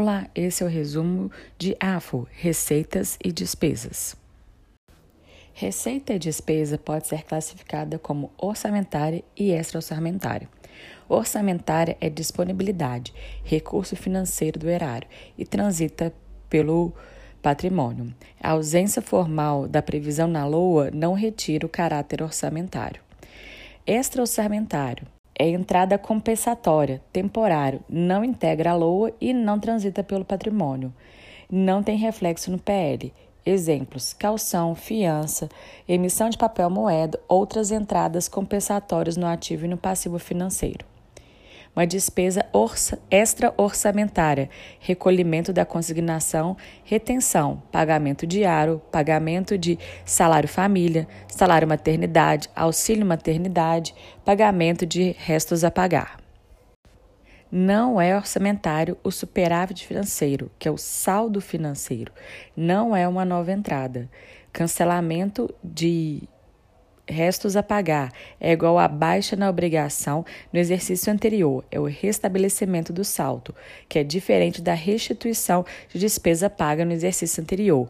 Olá, esse é o resumo de AFO, Receitas e Despesas. Receita e despesa pode ser classificada como orçamentária e extra-orçamentária. Orçamentária é disponibilidade, recurso financeiro do erário e transita pelo patrimônio. A ausência formal da previsão na LOA não retira o caráter orçamentário. Extra-orçamentário é entrada compensatória, temporário, não integra a LOA e não transita pelo patrimônio. Não tem reflexo no PL. Exemplos: calção, fiança, emissão de papel moeda, outras entradas compensatórias no ativo e no passivo financeiro uma despesa extra-orçamentária, recolhimento da consignação, retenção, pagamento diário, pagamento de salário família, salário maternidade, auxílio maternidade, pagamento de restos a pagar. Não é orçamentário o superávit financeiro, que é o saldo financeiro. Não é uma nova entrada. Cancelamento de restos a pagar é igual a baixa na obrigação no exercício anterior, é o restabelecimento do saldo, que é diferente da restituição de despesa paga no exercício anterior.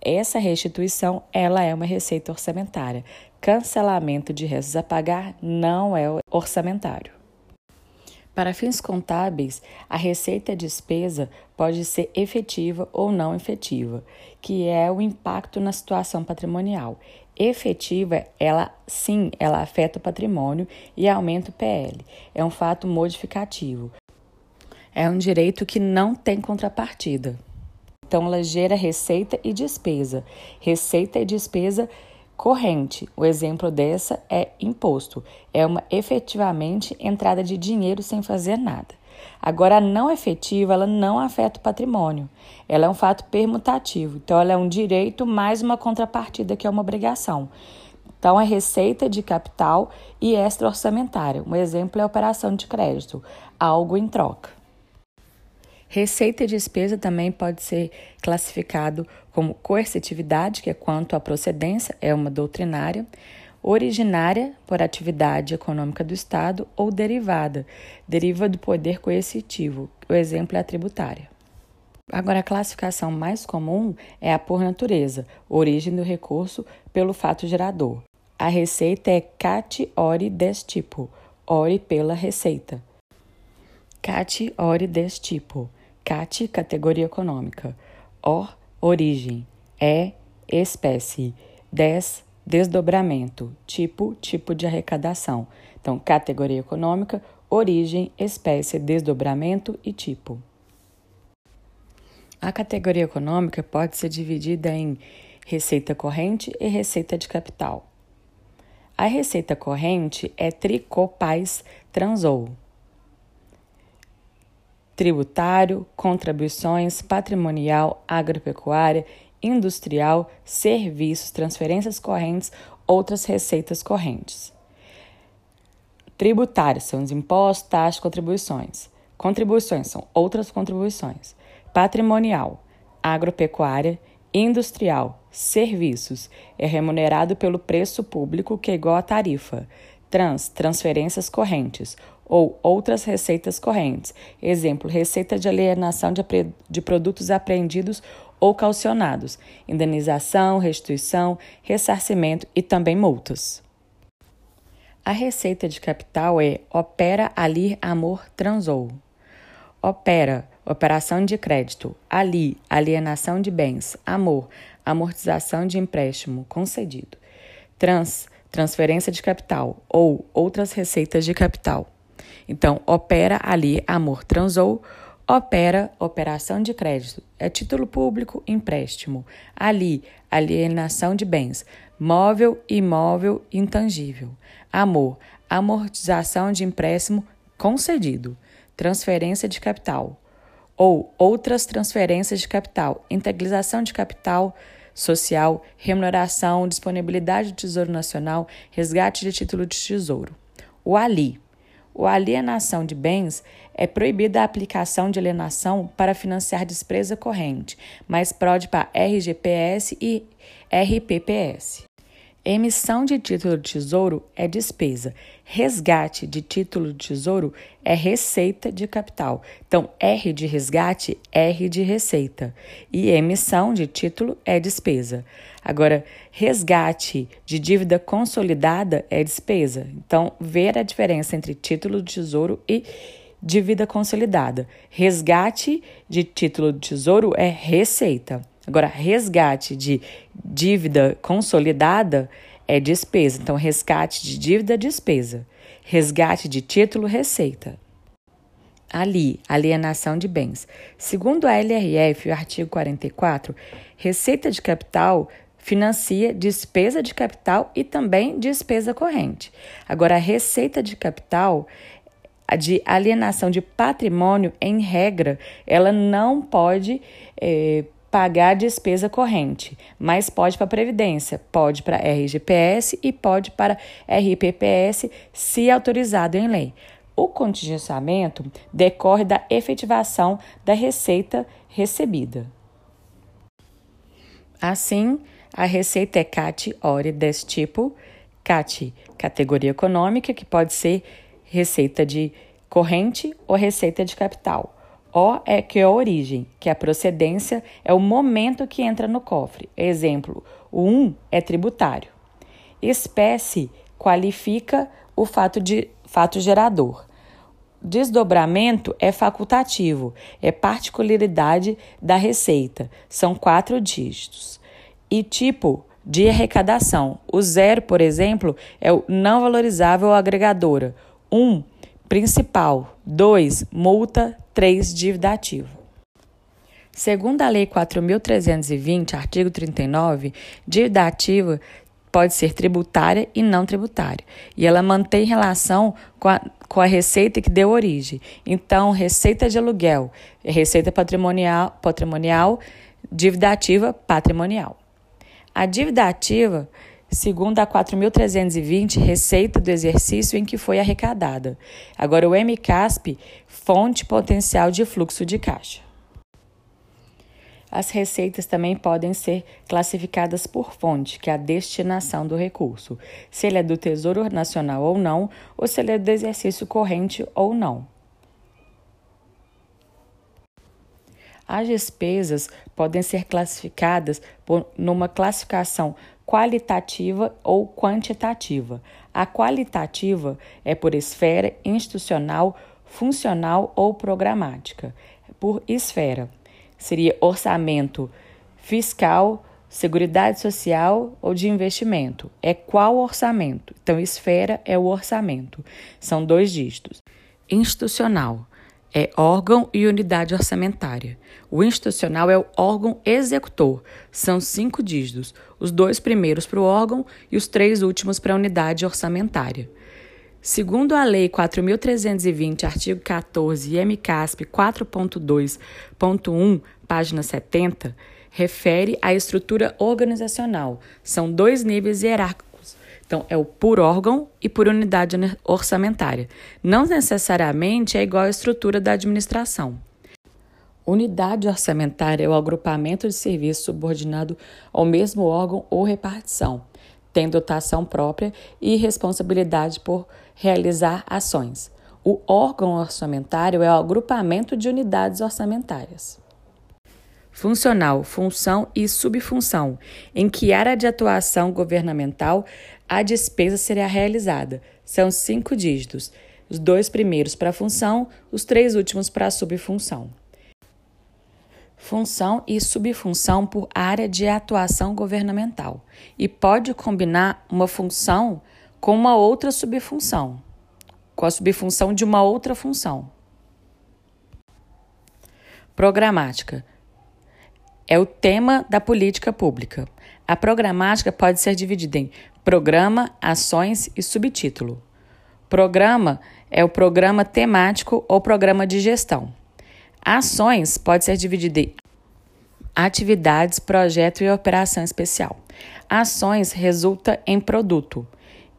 Essa restituição, ela é uma receita orçamentária. Cancelamento de restos a pagar não é orçamentário. Para fins contábeis, a receita despesa pode ser efetiva ou não efetiva, que é o impacto na situação patrimonial. Efetiva, ela sim, ela afeta o patrimônio e aumenta o PL. É um fato modificativo. É um direito que não tem contrapartida. Então, ela gera receita e despesa. Receita e despesa corrente. O exemplo dessa é imposto. É uma efetivamente entrada de dinheiro sem fazer nada. Agora, a não efetiva, ela não afeta o patrimônio. Ela é um fato permutativo. Então, ela é um direito mais uma contrapartida que é uma obrigação. Então, é receita de capital e extra-orçamentária. Um exemplo é a operação de crédito, algo em troca. Receita e despesa também pode ser classificado como coercitividade, que é quanto à procedência, é uma doutrinária, originária por atividade econômica do Estado ou derivada, deriva do poder coercitivo. O exemplo é a tributária. Agora, a classificação mais comum é a por natureza, origem do recurso pelo fato gerador. A receita é cat ori des tipo, ori pela receita. Cat ori des tipo. CAT, categoria econômica. OR, origem. E, espécie. Des, desdobramento. Tipo, tipo de arrecadação. Então, categoria econômica, origem, espécie, desdobramento e tipo. A categoria econômica pode ser dividida em receita corrente e receita de capital. A receita corrente é tricopais transou tributário, contribuições, patrimonial, agropecuária, industrial, serviços, transferências correntes, outras receitas correntes. Tributários são os impostos, taxas, contribuições. Contribuições são outras contribuições. Patrimonial, agropecuária, industrial, serviços é remunerado pelo preço público que é igual à tarifa. Trans, transferências correntes ou outras receitas correntes. Exemplo, receita de alienação de, de produtos apreendidos ou calcionados, indenização, restituição, ressarcimento e também multas. A receita de capital é opera, alir, amor, transou. Opera, operação de crédito. Ali, alienação de bens. Amor, amortização de empréstimo concedido. Trans, transferência de capital ou outras receitas de capital. Então, opera ali, amor transou, opera operação de crédito, é título público, empréstimo. Ali, alienação de bens, móvel, imóvel, intangível. Amor, amortização de empréstimo concedido, transferência de capital ou outras transferências de capital, integralização de capital social, remuneração, disponibilidade do Tesouro Nacional, resgate de título de tesouro. O ali, o alienação de bens é proibida a aplicação de alienação para financiar despesa corrente, mas pode para RGPS e RPPS. Emissão de título de tesouro é despesa. Resgate de título de tesouro é receita de capital. Então, R de resgate, R de receita. E emissão de título é despesa. Agora, resgate de dívida consolidada é despesa. Então, ver a diferença entre título de tesouro e dívida consolidada. Resgate de título de tesouro é receita. Agora, resgate de dívida consolidada é despesa. Então, resgate de dívida, despesa. Resgate de título, receita. Ali, alienação de bens. Segundo a LRF, o artigo 44, receita de capital financia despesa de capital e também despesa corrente. Agora, a receita de capital de alienação de patrimônio, em regra, ela não pode eh, pagar a despesa corrente, mas pode para a Previdência, pode para RGPS e pode para RPPS, se autorizado em lei. O contingenciamento decorre da efetivação da receita recebida. Assim, a receita é CAT ORE desse tipo, CAT categoria econômica, que pode ser receita de corrente ou receita de capital o é que é a origem, que a procedência é o momento que entra no cofre. Exemplo, o um é tributário. Espécie qualifica o fato, de, fato gerador. Desdobramento é facultativo, é particularidade da receita, são quatro dígitos. E tipo de arrecadação: o zero, por exemplo, é o não valorizável agregadora. Um, principal. 2. Multa. 3. Dívida ativa. Segundo a Lei 4.320, artigo 39, dívida ativa pode ser tributária e não tributária, e ela mantém relação com a, com a receita que deu origem. Então, receita de aluguel, receita patrimonial, patrimonial dívida ativa patrimonial. A dívida ativa segundo a 4.320, receita do exercício em que foi arrecadada. Agora, o MCASP, fonte potencial de fluxo de caixa. As receitas também podem ser classificadas por fonte, que é a destinação do recurso, se ele é do Tesouro Nacional ou não, ou se ele é do exercício corrente ou não. As despesas podem ser classificadas por, numa classificação qualitativa ou quantitativa. A qualitativa é por esfera institucional, funcional ou programática. Por esfera, seria orçamento fiscal, seguridade social ou de investimento. É qual orçamento? Então, esfera é o orçamento. São dois dígitos. Institucional é órgão e unidade orçamentária. O institucional é o órgão executor. São cinco dígitos, os dois primeiros para o órgão e os três últimos para a unidade orçamentária. Segundo a Lei 4.320, artigo 14 e MCASP 4.2.1, página 70, refere à estrutura organizacional. São dois níveis hierárquicos então, é o por órgão e por unidade orçamentária. Não necessariamente é igual à estrutura da administração. Unidade orçamentária é o agrupamento de serviços subordinado ao mesmo órgão ou repartição, tem dotação própria e responsabilidade por realizar ações. O órgão orçamentário é o agrupamento de unidades orçamentárias. Funcional, função e subfunção, em que área de atuação governamental a despesa será realizada. São cinco dígitos, os dois primeiros para a função, os três últimos para a subfunção. Função e subfunção por área de atuação governamental e pode combinar uma função com uma outra subfunção, com a subfunção de uma outra função. Programática é o tema da política pública. A programática pode ser dividida em programa, ações e subtítulo. Programa é o programa temático ou programa de gestão. Ações pode ser dividida em atividades, projeto e operação especial. Ações resulta em produto.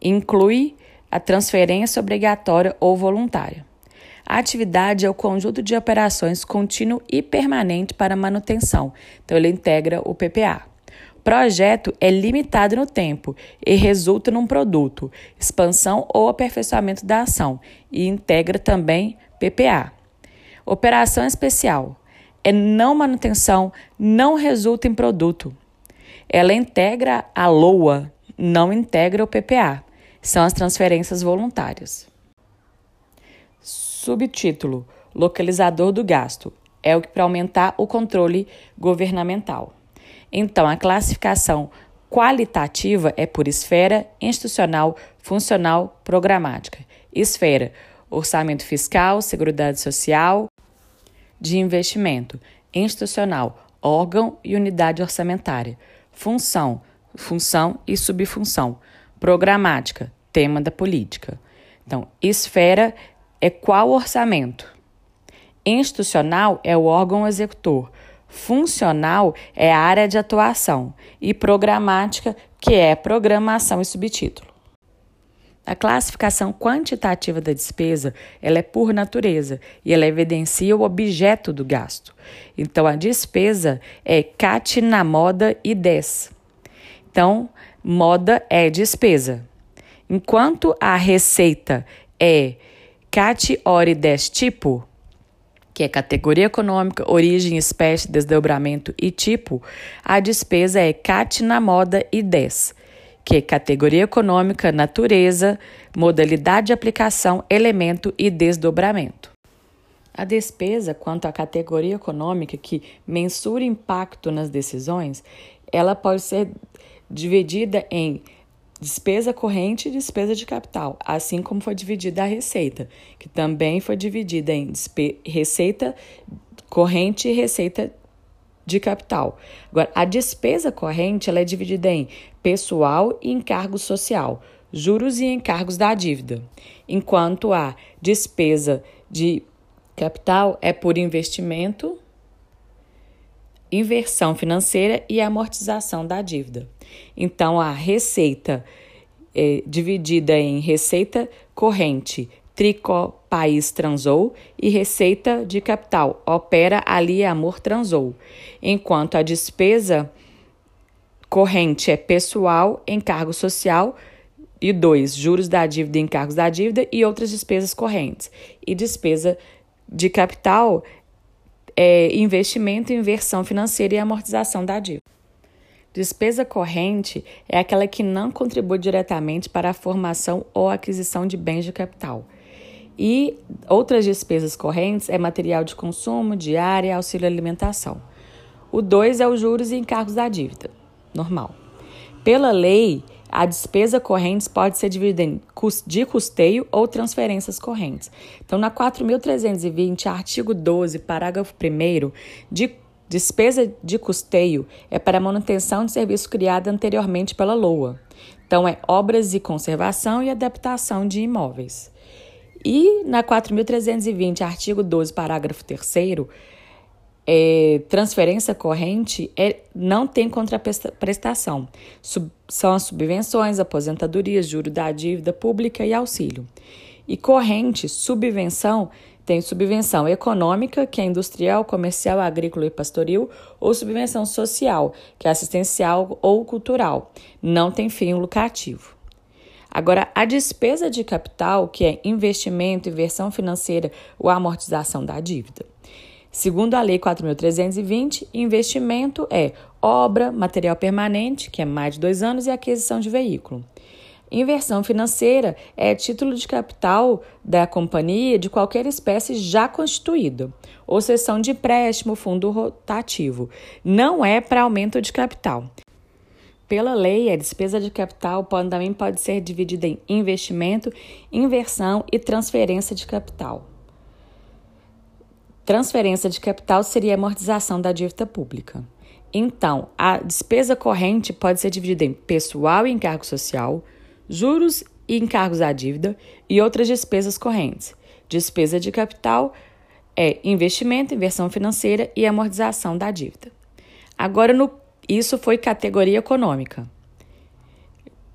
Inclui a transferência obrigatória ou voluntária. A atividade é o conjunto de operações contínuo e permanente para manutenção. Então, ele integra o PPA. Projeto é limitado no tempo e resulta num produto, expansão ou aperfeiçoamento da ação e integra também PPA. Operação especial é não manutenção, não resulta em produto. Ela integra a LOA, não integra o PPA. São as transferências voluntárias. Subtítulo: Localizador do gasto. É o que para aumentar o controle governamental. Então, a classificação qualitativa é por esfera institucional, funcional, programática. Esfera: orçamento fiscal, seguridade social, de investimento. Institucional: órgão e unidade orçamentária. Função: função e subfunção. Programática: tema da política. Então, esfera é qual orçamento? Institucional é o órgão executor. Funcional é a área de atuação e programática, que é programação e subtítulo. A classificação quantitativa da despesa, ela é por natureza e ela evidencia o objeto do gasto. Então a despesa é CAT na moda e 10. Então, moda é despesa. Enquanto a receita é CAT ore 10 tipo, que é categoria econômica, origem, espécie, desdobramento e tipo, a despesa é CAT na moda e 10, que é categoria econômica, natureza, modalidade de aplicação, elemento e desdobramento. A despesa, quanto à categoria econômica que mensura impacto nas decisões, ela pode ser dividida em despesa corrente e despesa de capital, assim como foi dividida a receita, que também foi dividida em receita corrente e receita de capital. Agora, a despesa corrente ela é dividida em pessoal e encargo social, juros e encargos da dívida, enquanto a despesa de capital é por investimento, inversão financeira e amortização da dívida. Então, a receita é dividida em receita corrente, Tricó País transou e receita de capital, Opera Ali Amor transou. Enquanto a despesa corrente é pessoal, encargo social e dois, juros da dívida encargos da dívida e outras despesas correntes. E despesa de capital é investimento, inversão financeira e amortização da dívida. Despesa corrente é aquela que não contribui diretamente para a formação ou aquisição de bens de capital. E outras despesas correntes é material de consumo, diária, auxílio alimentação. O 2 é os juros e encargos da dívida, normal. Pela lei, a despesa corrente pode ser dividida em de custeio ou transferências correntes. Então, na 4.320, artigo 12, parágrafo 1, de Despesa de custeio é para manutenção de serviço criado anteriormente pela LOA. Então, é obras de conservação e adaptação de imóveis. E na 4.320, artigo 12, parágrafo 3, é, transferência corrente é, não tem contraprestação. Sub, são as subvenções, aposentadorias, juro da dívida pública e auxílio. E corrente, subvenção, tem subvenção econômica, que é industrial, comercial, agrícola e pastoril, ou subvenção social, que é assistencial ou cultural. Não tem fim lucrativo. Agora, a despesa de capital, que é investimento, inversão financeira ou amortização da dívida. Segundo a Lei 4.320, investimento é obra, material permanente, que é mais de dois anos, e aquisição de veículo. Inversão financeira é título de capital da companhia de qualquer espécie já constituída, ou cessão de empréstimo, fundo rotativo. Não é para aumento de capital. Pela lei, a despesa de capital também pode ser dividida em investimento, inversão e transferência de capital. Transferência de capital seria amortização da dívida pública. Então, a despesa corrente pode ser dividida em pessoal e encargo social, juros e encargos à dívida e outras despesas correntes. Despesa de capital é investimento, inversão financeira e amortização da dívida. Agora, no, isso foi categoria econômica.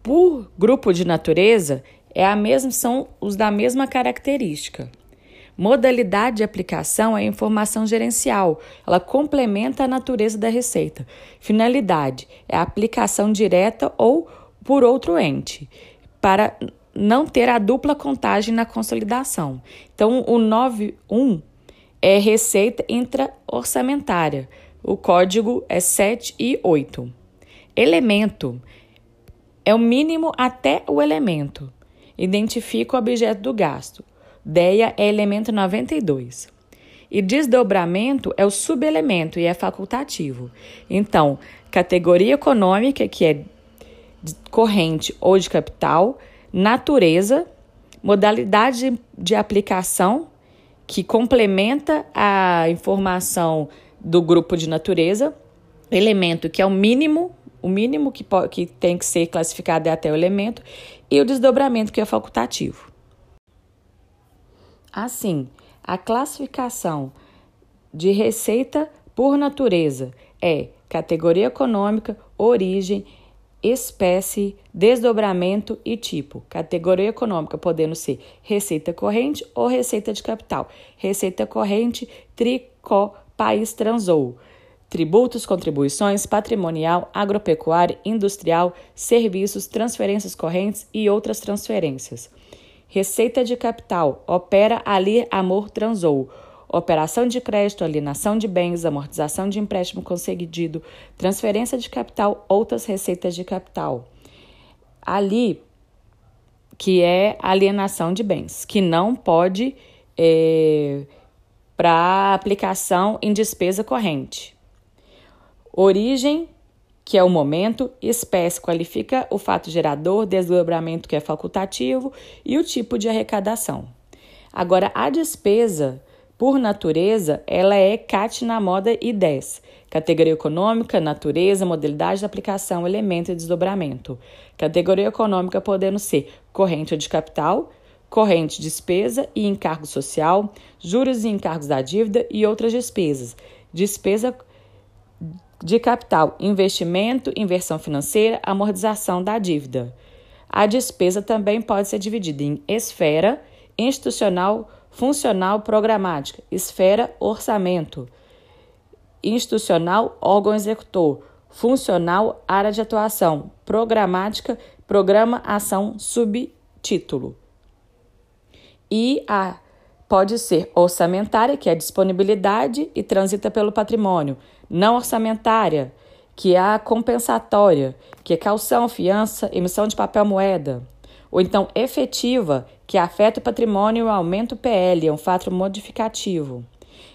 Por grupo de natureza, é a mesma, são os da mesma característica. Modalidade de aplicação é informação gerencial, ela complementa a natureza da receita. Finalidade é a aplicação direta ou por outro ente, para não ter a dupla contagem na consolidação. Então, o 91 é receita intra-orçamentária. O código é 7 e 8. Elemento é o mínimo até o elemento. Identifica o objeto do gasto. DEA é elemento 92. E desdobramento é o subelemento e é facultativo. Então, categoria econômica, que é corrente ou de capital, natureza, modalidade de, de aplicação, que complementa a informação do grupo de natureza, elemento que é o mínimo, o mínimo que, que tem que ser classificado é até o elemento, e o desdobramento, que é facultativo. Assim, a classificação de receita por natureza é categoria econômica, origem, espécie, desdobramento e tipo. Categoria econômica podendo ser receita corrente ou receita de capital. Receita corrente, tricó, país transou. Tributos, contribuições, patrimonial, agropecuária, industrial, serviços, transferências correntes e outras transferências. Receita de capital, opera ali amor transou. Operação de crédito, alienação de bens, amortização de empréstimo concedido, transferência de capital, outras receitas de capital. Ali, que é alienação de bens, que não pode é, para aplicação em despesa corrente. Origem que é o momento, espécie qualifica o fato gerador, desdobramento que é facultativo e o tipo de arrecadação. Agora, a despesa, por natureza, ela é CAT na moda e 10. Categoria econômica, natureza, modalidade de aplicação, elemento e desdobramento. Categoria econômica podendo ser corrente de capital, corrente despesa e encargo social, juros e encargos da dívida e outras despesas. Despesa de capital, investimento, inversão financeira, amortização da dívida. A despesa também pode ser dividida em esfera, institucional, funcional, programática, esfera, orçamento, institucional, órgão executor, funcional, área de atuação, programática, programa, ação, subtítulo. E a pode ser orçamentária, que é disponibilidade e transita pelo patrimônio, não orçamentária, que é a compensatória, que é calção, fiança, emissão de papel moeda. Ou então efetiva, que afeta o patrimônio e aumenta o PL, é um fato modificativo.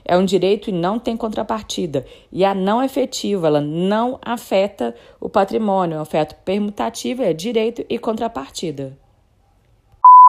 É um direito e não tem contrapartida. E a não efetiva, ela não afeta o patrimônio, é um fato permutativo, é direito e contrapartida.